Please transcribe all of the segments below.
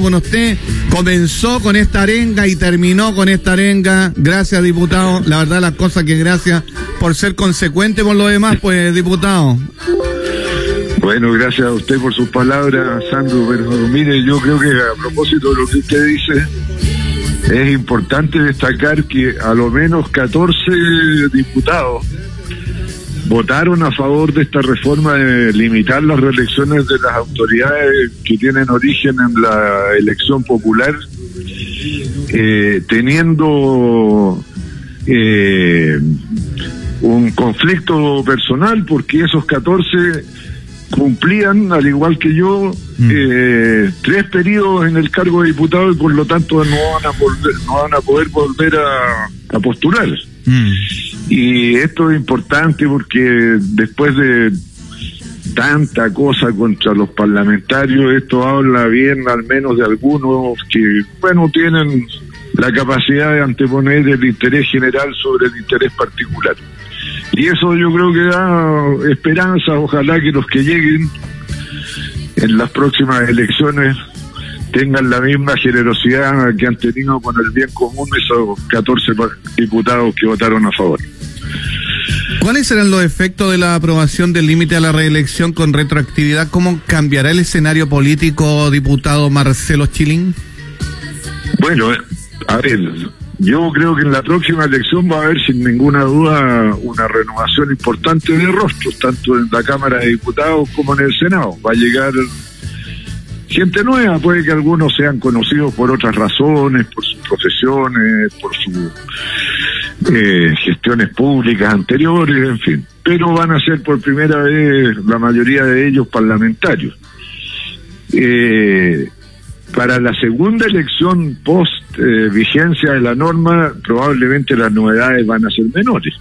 con usted. Comenzó con esta arenga y terminó con esta arenga. Gracias, diputado. La verdad, las cosas que gracias por ser consecuente con lo demás, pues, diputado. Bueno, gracias a usted por sus palabras, Sandro. Pero mire, yo creo que a propósito de lo que usted dice, es importante destacar que a lo menos 14 diputados votaron a favor de esta reforma de limitar las reelecciones de las autoridades que tienen origen en la elección popular, eh, teniendo eh, un conflicto personal porque esos 14 cumplían, al igual que yo, mm. eh, tres periodos en el cargo de diputado y por lo tanto no van a, volver, no van a poder volver a, a postular. Mm. Y esto es importante porque después de tanta cosa contra los parlamentarios, esto habla bien al menos de algunos que, bueno, tienen la capacidad de anteponer el interés general sobre el interés particular. Y eso yo creo que da esperanza, ojalá que los que lleguen en las próximas elecciones tengan la misma generosidad que han tenido con el bien común esos 14 diputados que votaron a favor. ¿Cuáles serán los efectos de la aprobación del límite a la reelección con retroactividad? ¿Cómo cambiará el escenario político, diputado Marcelo Chilín? Bueno, a ver, yo creo que en la próxima elección va a haber sin ninguna duda una renovación importante de rostros, tanto en la Cámara de Diputados como en el Senado. Va a llegar gente nueva, puede que algunos sean conocidos por otras razones, por sus profesiones, por sus eh, gestiones públicas anteriores, en fin. Pero van a ser por primera vez la mayoría de ellos parlamentarios. Eh, para la segunda elección post eh, vigencia de la norma, probablemente las novedades van a ser menores.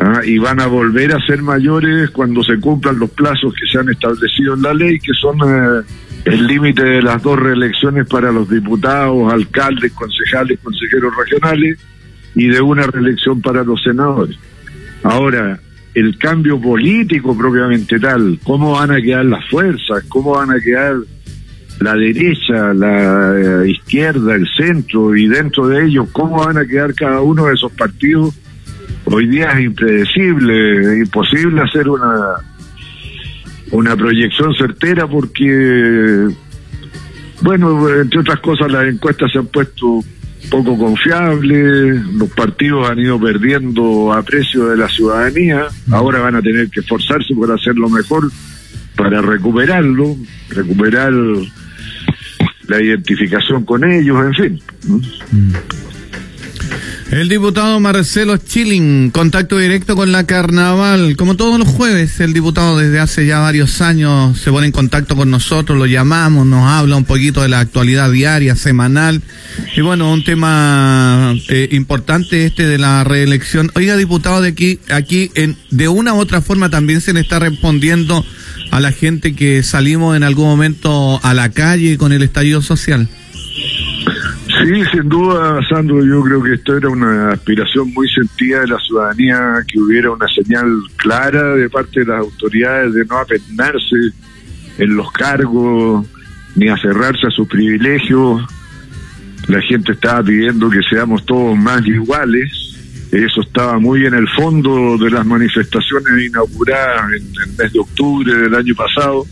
¿ah? y van a volver a ser mayores cuando se cumplan los plazos que se han establecido en la ley, que son el límite de las dos reelecciones para los diputados, alcaldes, concejales, consejeros regionales y de una reelección para los senadores. Ahora, el cambio político propiamente tal, cómo van a quedar las fuerzas, cómo van a quedar la derecha, la eh, izquierda, el centro y dentro de ellos cómo van a quedar cada uno de esos partidos, hoy día es impredecible, imposible hacer una una proyección certera porque, bueno, entre otras cosas las encuestas se han puesto poco confiables, los partidos han ido perdiendo aprecio de la ciudadanía, ahora van a tener que esforzarse por hacerlo mejor para recuperarlo, recuperar la identificación con ellos, en fin. El diputado Marcelo Chilling, contacto directo con la Carnaval. Como todos los jueves, el diputado desde hace ya varios años se pone en contacto con nosotros, lo llamamos, nos habla un poquito de la actualidad diaria, semanal. Y bueno, un tema eh, importante este de la reelección. Oiga, diputado, de aquí, aquí en, de una u otra forma también se le está respondiendo a la gente que salimos en algún momento a la calle con el estallido social. Sí, sin duda, Sandro, yo creo que esto era una aspiración muy sentida de la ciudadanía, que hubiera una señal clara de parte de las autoridades de no apennarse en los cargos ni aferrarse a sus privilegios. La gente estaba pidiendo que seamos todos más iguales. Eso estaba muy en el fondo de las manifestaciones inauguradas en el mes de octubre del año pasado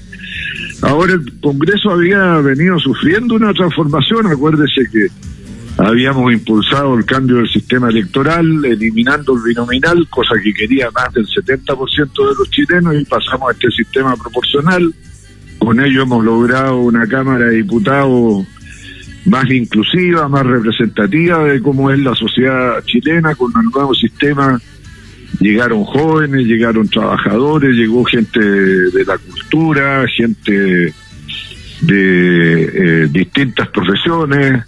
Ahora el Congreso había venido sufriendo una transformación, acuérdese que habíamos impulsado el cambio del sistema electoral, eliminando el binominal, cosa que quería más del 70% de los chilenos, y pasamos a este sistema proporcional. Con ello hemos logrado una Cámara de Diputados más inclusiva, más representativa de cómo es la sociedad chilena, con un nuevo sistema llegaron jóvenes, llegaron trabajadores, llegó gente de la cultura, gente de eh, distintas profesiones.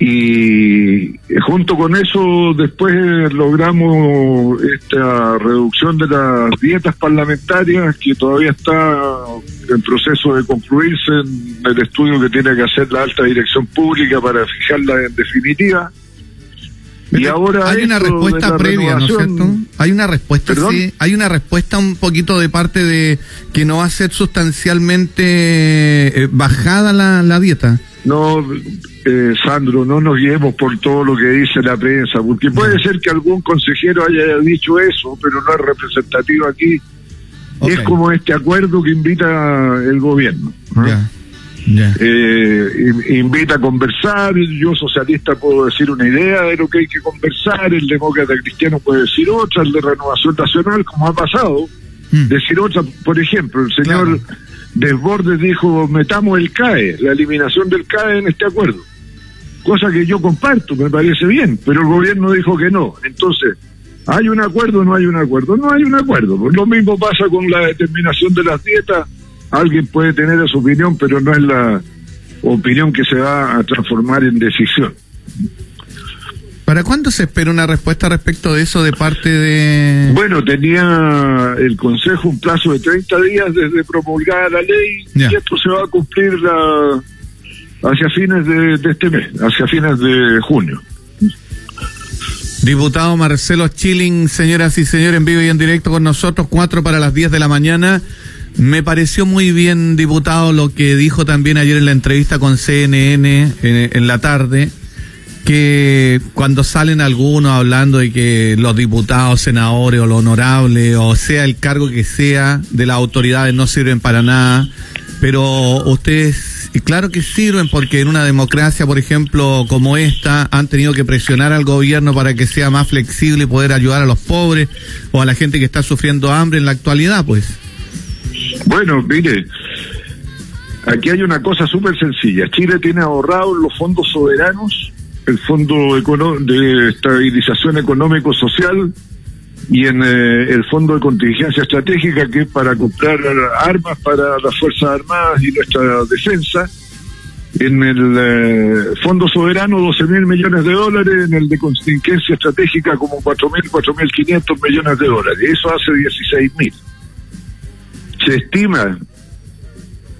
Y junto con eso después logramos esta reducción de las dietas parlamentarias que todavía está en proceso de concluirse en el estudio que tiene que hacer la alta dirección pública para fijarla en definitiva y ahora hay una respuesta previa, ¿no es cierto? Hay una respuesta, sí, hay una respuesta un poquito de parte de que no va a ser sustancialmente eh, bajada la, la dieta. No, eh, Sandro, no nos guiemos por todo lo que dice la prensa, porque puede ser que algún consejero haya dicho eso, pero no es representativo aquí. Es como este acuerdo que invita el gobierno. Eh, invita a conversar, yo socialista puedo decir una idea de lo que hay que conversar, el demócrata cristiano puede decir otra, el de Renovación Nacional, como ha pasado, mm. decir otra, por ejemplo, el señor Desbordes dijo, metamos el CAE, la eliminación del CAE en este acuerdo, cosa que yo comparto, me parece bien, pero el gobierno dijo que no, entonces... ¿Hay un acuerdo o no hay un acuerdo? No hay un acuerdo. Lo mismo pasa con la determinación de las dietas alguien puede tener su opinión, pero no es la opinión que se va a transformar en decisión. ¿Para cuándo se espera una respuesta respecto de eso de parte de...? Bueno, tenía el Consejo un plazo de 30 días desde promulgada la ley y esto se va a cumplir hacia fines de, de, este mes, hacia fines de junio. Diputado Marcelo Chilling, señoras y señores, en vivo y en directo con nosotros, cuatro para las 10 de la mañana. Me pareció muy bien, diputado, lo que dijo también ayer en la entrevista con CNN en, la tarde, que cuando salen algunos hablando de que los diputados, senadores o los honorables, o sea el cargo que sea de las autoridades no sirven para nada, pero ustedes, claro que sirven porque en una democracia, por ejemplo, como esta, han tenido que presionar al gobierno para que sea más flexible y poder ayudar a los pobres o a la gente que está sufriendo hambre en la actualidad, pues. Bueno, mire, aquí hay una cosa súper sencilla. Chile tiene ahorrado los fondos soberanos, el Fondo de Estabilización Económico-Social y en eh, el Fondo de Contingencia Estratégica, que es para comprar armas para las Fuerzas Armadas y nuestra defensa. En el eh, Fondo Soberano, 12 mil millones de dólares. En el de Contingencia Estratégica, como 4 mil, 4 mil 500 millones de dólares. Eso hace 16 mil se estima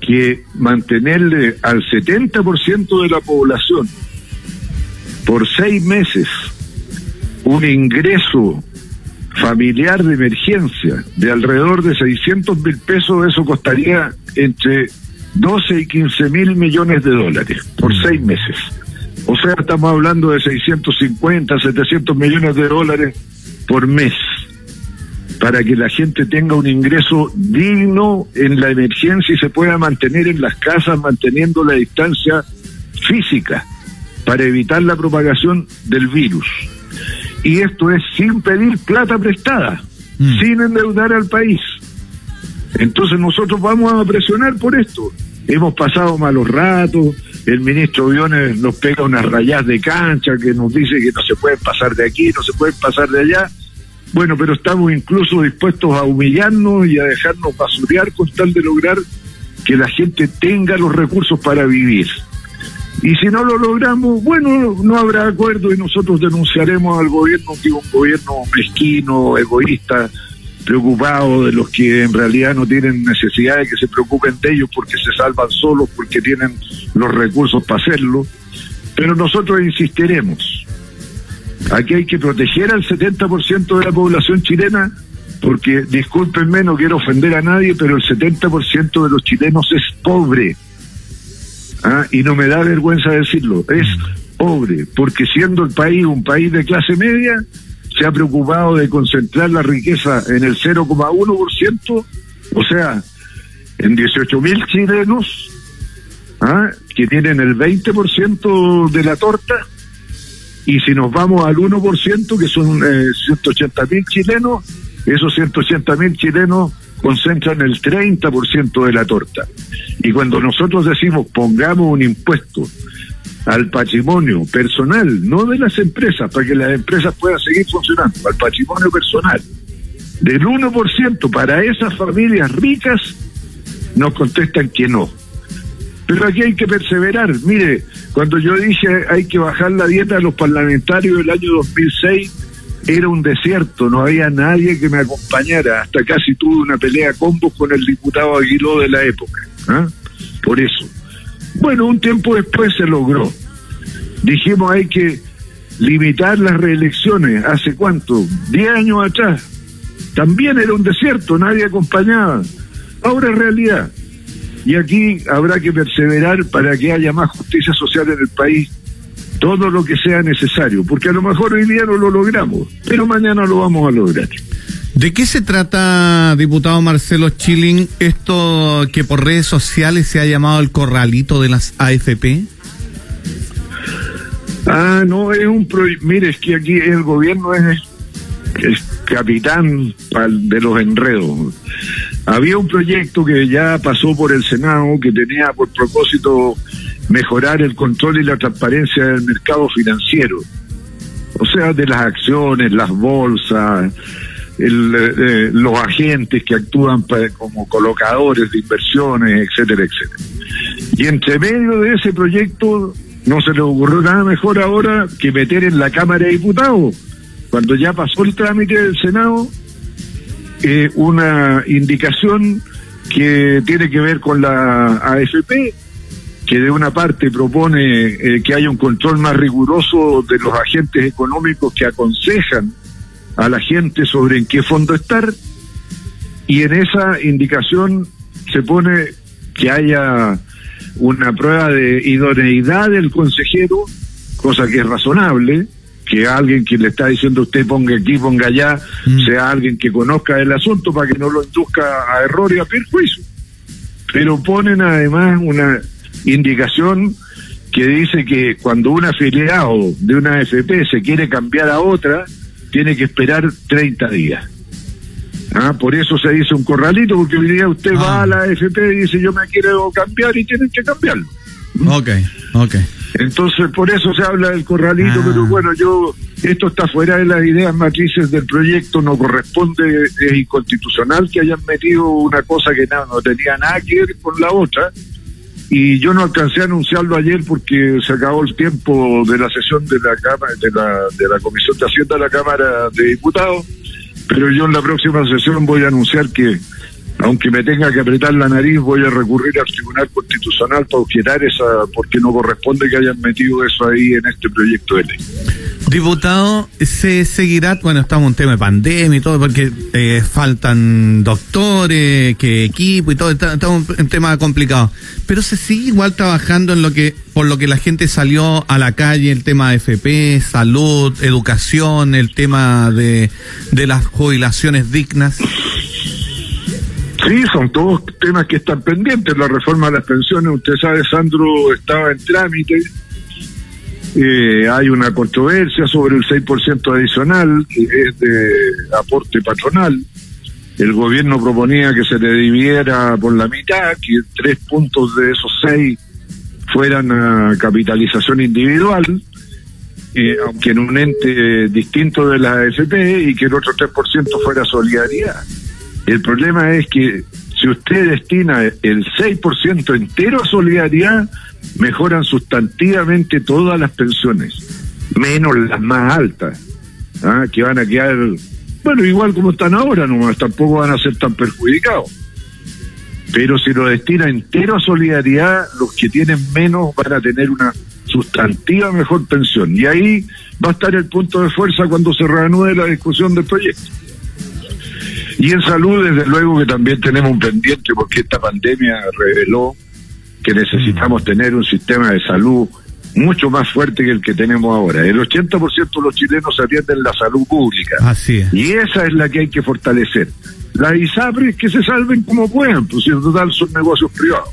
que mantenerle al 70% de la población por seis meses un ingreso familiar de emergencia de alrededor de 600 mil pesos, eso costaría entre 12 y 15 mil millones de dólares por seis meses. O sea, estamos hablando de 650, 700 millones de dólares por mes para que la gente tenga un ingreso digno en la emergencia y se pueda mantener en las casas manteniendo la distancia física para evitar la propagación del virus. Y esto es sin pedir plata prestada, mm. sin endeudar al país. Entonces nosotros vamos a presionar por esto. Hemos pasado malos ratos, el ministro Biones nos pega unas rayas de cancha que nos dice que no se pueden pasar de aquí, no se pueden pasar de allá bueno, pero estamos incluso dispuestos a humillarnos y a dejarnos basurear con tal de lograr que la gente tenga los recursos para vivir. Y si no lo logramos, bueno, no habrá acuerdo y nosotros denunciaremos al gobierno que es un gobierno mezquino, egoísta, preocupado de los que en realidad no tienen necesidad de que se preocupen de ellos porque se salvan solos, porque tienen los recursos para hacerlo. Pero nosotros insistiremos Aquí hay que proteger al 70% de la población chilena, porque discúlpenme, no quiero ofender a nadie, pero el 70% de los chilenos es pobre. ¿Ah? Y no me da vergüenza decirlo, es pobre, porque siendo el país un país de clase media, se ha preocupado de concentrar la riqueza en el 0,1%, o sea, en 18 mil chilenos, ¿ah? que tienen el 20% de la torta, y si nos vamos al 1%, que son eh, 180 mil chilenos, esos 180 mil chilenos concentran el 30% de la torta. Y cuando nosotros decimos pongamos un impuesto al patrimonio personal, no de las empresas, para que las empresas puedan seguir funcionando, al patrimonio personal, del 1% para esas familias ricas, nos contestan que no. Pero aquí hay que perseverar. Mire, cuando yo dije hay que bajar la dieta de los parlamentarios del año 2006, era un desierto, no había nadie que me acompañara. Hasta casi tuve una pelea combos con el diputado Aguiló de la época. ¿ah? Por eso. Bueno, un tiempo después se logró. Dijimos hay que limitar las reelecciones, ¿hace cuánto? Diez años atrás. También era un desierto, nadie acompañaba. Ahora es realidad. Y aquí habrá que perseverar para que haya más justicia social en el país, todo lo que sea necesario, porque a lo mejor hoy día no lo logramos, pero mañana lo vamos a lograr. ¿De qué se trata, diputado Marcelo Chilling, esto que por redes sociales se ha llamado el corralito de las AFP? Ah, no, es un proyecto. Mire, es que aquí el gobierno es el capitán de los enredos. Había un proyecto que ya pasó por el Senado que tenía por propósito mejorar el control y la transparencia del mercado financiero. O sea, de las acciones, las bolsas, el, eh, los agentes que actúan como colocadores de inversiones, etcétera, etcétera. Y entre medio de ese proyecto no se le ocurrió nada mejor ahora que meter en la Cámara de Diputados, cuando ya pasó el trámite del Senado, eh, una indicación que tiene que ver con la AFP, que de una parte propone eh, que haya un control más riguroso de los agentes económicos que aconsejan a la gente sobre en qué fondo estar y en esa indicación se pone que haya una prueba de idoneidad del consejero, cosa que es razonable, que alguien que le está diciendo usted ponga aquí, ponga allá, mm. sea alguien que conozca el asunto para que no lo induzca a error y a perjuicio. Pero ponen además una indicación que dice que cuando un afiliado de una AFP se quiere cambiar a otra, tiene que esperar 30 días. Ah, por eso se dice un corralito, porque hoy día usted va a ah. la AFP y dice yo me quiero cambiar y tienen que cambiarlo. Ok, ok. Entonces por eso se habla del corralito, ah. pero bueno, yo, esto está fuera de las ideas matrices del proyecto, no corresponde, es inconstitucional que hayan metido una cosa que no, no tenía nada que ver con la otra y yo no alcancé a anunciarlo ayer porque se acabó el tiempo de la sesión de la cámara de la, de la comisión de hacienda de la cámara de diputados pero yo en la próxima sesión voy a anunciar que aunque me tenga que apretar la nariz voy a recurrir al tribunal constitucional para objetar esa porque no corresponde que hayan metido eso ahí en este proyecto de ley Diputado, se seguirá, bueno, estamos en un tema de pandemia y todo, porque eh, faltan doctores, que equipo y todo, estamos en un tema complicado. Pero se sigue igual trabajando en lo que, por lo que la gente salió a la calle, el tema de FP, salud, educación, el tema de, de las jubilaciones dignas. Sí, son todos temas que están pendientes. La reforma de las pensiones, usted sabe, Sandro, estaba en trámite eh, hay una controversia sobre el 6% adicional, que es de aporte patronal. El gobierno proponía que se le dividiera por la mitad, que tres puntos de esos seis fueran a capitalización individual, eh, aunque en un ente distinto de la AFP, y que el otro 3% fuera solidaridad. El problema es que si usted destina el 6% entero a solidaridad, mejoran sustantivamente todas las pensiones, menos las más altas, ¿ah? que van a quedar, bueno, igual como están ahora nomás, tampoco van a ser tan perjudicados. Pero si lo destina entero a solidaridad, los que tienen menos van a tener una sustantiva mejor pensión. Y ahí va a estar el punto de fuerza cuando se reanude la discusión del proyecto. Y en salud, desde luego que también tenemos un pendiente porque esta pandemia reveló que necesitamos mm. tener un sistema de salud mucho más fuerte que el que tenemos ahora. El 80% de los chilenos atienden la salud pública. Así es. Y esa es la que hay que fortalecer. La ISAPRES que se salven como puedan, pues en total son negocios privados.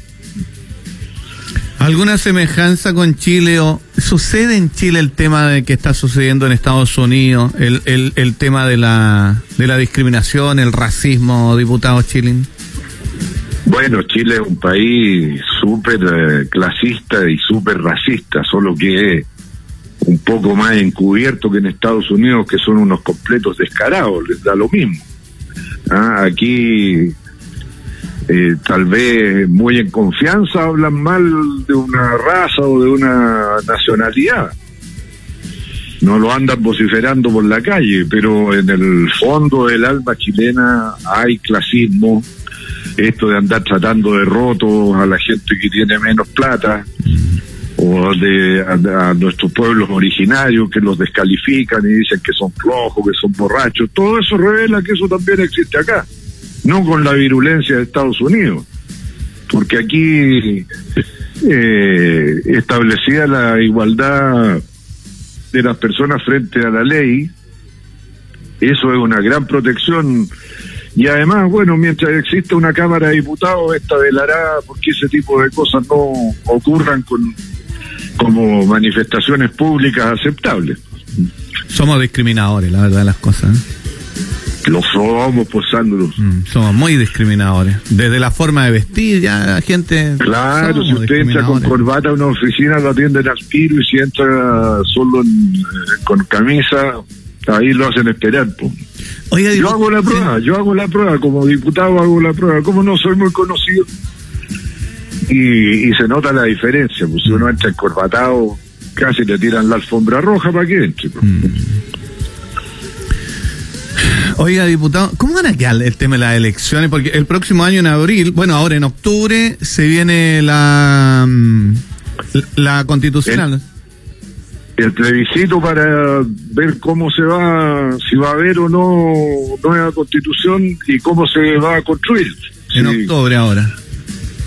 ¿Alguna semejanza con Chile o sucede en Chile el tema de que está sucediendo en Estados Unidos, el, el, tema de la, de la discriminación, el racismo, diputado Chilling? Bueno, Chile es un país súper eh, clasista y súper racista, solo que es un poco más encubierto que en Estados Unidos, que son unos completos descarados, les da lo mismo. Ah, aquí eh, tal vez muy en confianza hablan mal de una raza o de una nacionalidad. No lo andan vociferando por la calle, pero en el fondo del alma chilena hay clasismo, esto de andar tratando de rotos a la gente que tiene menos plata o de a, nuestros pueblos originarios que los descalifican y dicen que son flojos, que son borrachos. Todo eso revela que eso también existe acá, no con la virulencia de Estados Unidos, porque aquí eh, establecida la igualdad de las personas frente a la ley, eso es una gran protección y además, bueno, mientras exista una Cámara de Diputados, esta velará porque ese tipo de cosas no ocurran con como manifestaciones públicas aceptables. Somos discriminadores, la verdad las cosas. ¿eh? Lo somos, pues mm, somos muy discriminadores. Desde la forma de vestir, ya la gente. Claro, si usted entra con corbata a una oficina, lo atienden al tiro, y si entra solo eh, con camisa, ahí lo hacen esperar. Pues. yo hago la prueba, yo hago la prueba, como diputado hago la prueba. Como no soy muy conocido, y, se nota la diferencia, pues si uno entra encorbatado, casi le tiran la alfombra roja para que entre. Pues. Mm. Oiga, diputado, ¿cómo van a quedar el tema de las elecciones? Porque el próximo año en abril, bueno, ahora en octubre se viene la, mm, la constitucional. El, plebiscito para ver cómo se va, si va a haber o no nueva constitución y cómo se va a construir. En octubre ahora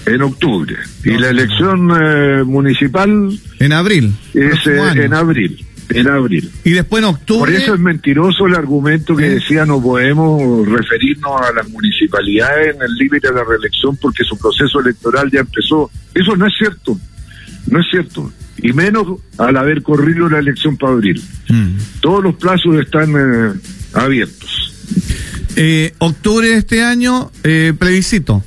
en octubre. Y la elección eh, municipal... En abril. Es eh, en abril. En abril. Y después en octubre. Por eso es mentiroso el argumento que decía no podemos referirnos a las municipalidades en el límite de la reelección porque su proceso electoral ya empezó. Eso no es cierto. No es cierto. Y menos al haber corrido la elección para abril. Mm. Todos los plazos están eh, abiertos. octubre de este año, plebiscito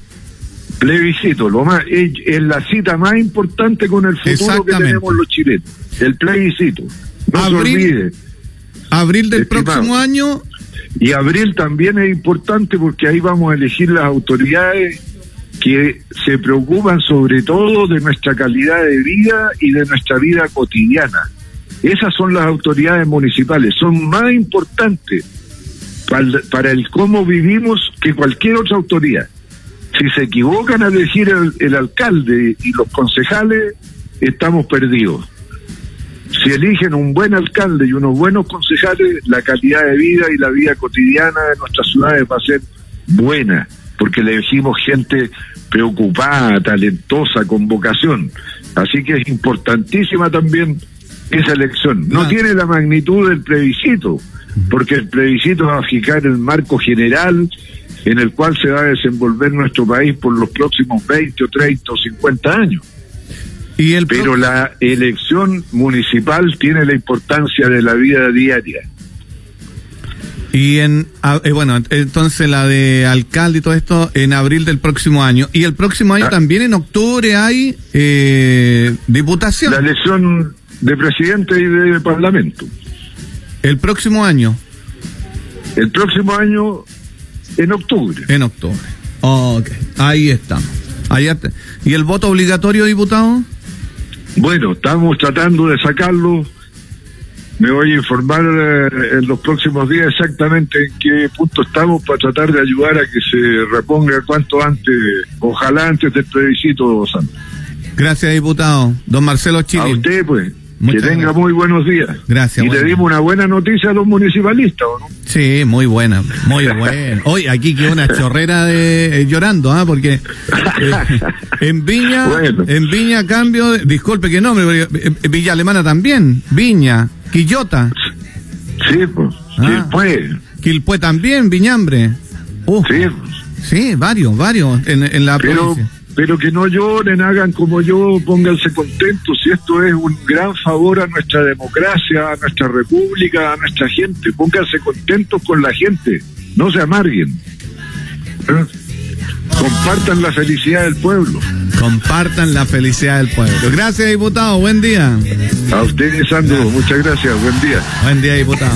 plebiscito, lo más es, la cita más importante con el futuro que tenemos los chilenos, el plebiscito. No abril, se olvide. Abril del próximo año. Y abril también es importante porque ahí vamos a elegir las autoridades que se preocupan sobre todo de nuestra calidad de vida y de nuestra vida cotidiana. Esas son las autoridades municipales, son más importantes para para el cómo vivimos que cualquier otra autoridad si se equivocan a elegir el, alcalde y los concejales, estamos perdidos. Si eligen un buen alcalde y unos buenos concejales, la calidad de vida y la vida cotidiana de nuestras ciudades va a ser buena, porque le elegimos gente preocupada, talentosa, con vocación. Así que es importantísima también esa elección. No tiene la magnitud del plebiscito, porque el plebiscito va a fijar el marco general en el cual se va a desenvolver nuestro país por los próximos 20 o 30 o 50 años. ¿Y el Pero la elección municipal tiene la importancia de la vida diaria. Y en, eh, bueno, entonces la de alcalde y todo esto en abril del próximo año. Y el próximo año ah. también en octubre hay eh, diputación. La elección de presidente y de parlamento. El próximo año. El próximo año en octubre. En octubre. Ok, ahí estamos. Ahí ¿Y el voto obligatorio, diputado? Bueno, estamos tratando de sacarlo. Me voy a informar eh, en los próximos días exactamente en qué punto estamos para tratar de ayudar a que se reponga cuanto antes, ojalá antes del plebiscito, Santos. Gracias, diputado. Don Marcelo Chile. A usted, pues que tenga muy buenos días. Gracias. Y le dimos una buena noticia a los municipalistas, no? Sí, muy buena, muy buena. Hoy aquí quedó una chorrera de eh, llorando, ¿ah? Porque eh, en Viña, en Viña cambio, disculpe que nombre, eh, Villa Alemana también, Viña, Quillota. Sí, pues. Ah. Quilpue. Quilpue también, Viñambre. sí. Sí, varios, varios en, en la provincia pero que no lloren, hagan como yo, pónganse contentos, si esto es un gran favor a nuestra democracia, a nuestra república, a nuestra gente, pónganse contentos con la gente, no se amarguen. ¿Eh? Compartan la felicidad del pueblo. Compartan la felicidad del pueblo. Gracias, diputado. Buen día. A ustedes, Sandro. Muchas gracias. Buen día. Buen día, diputado.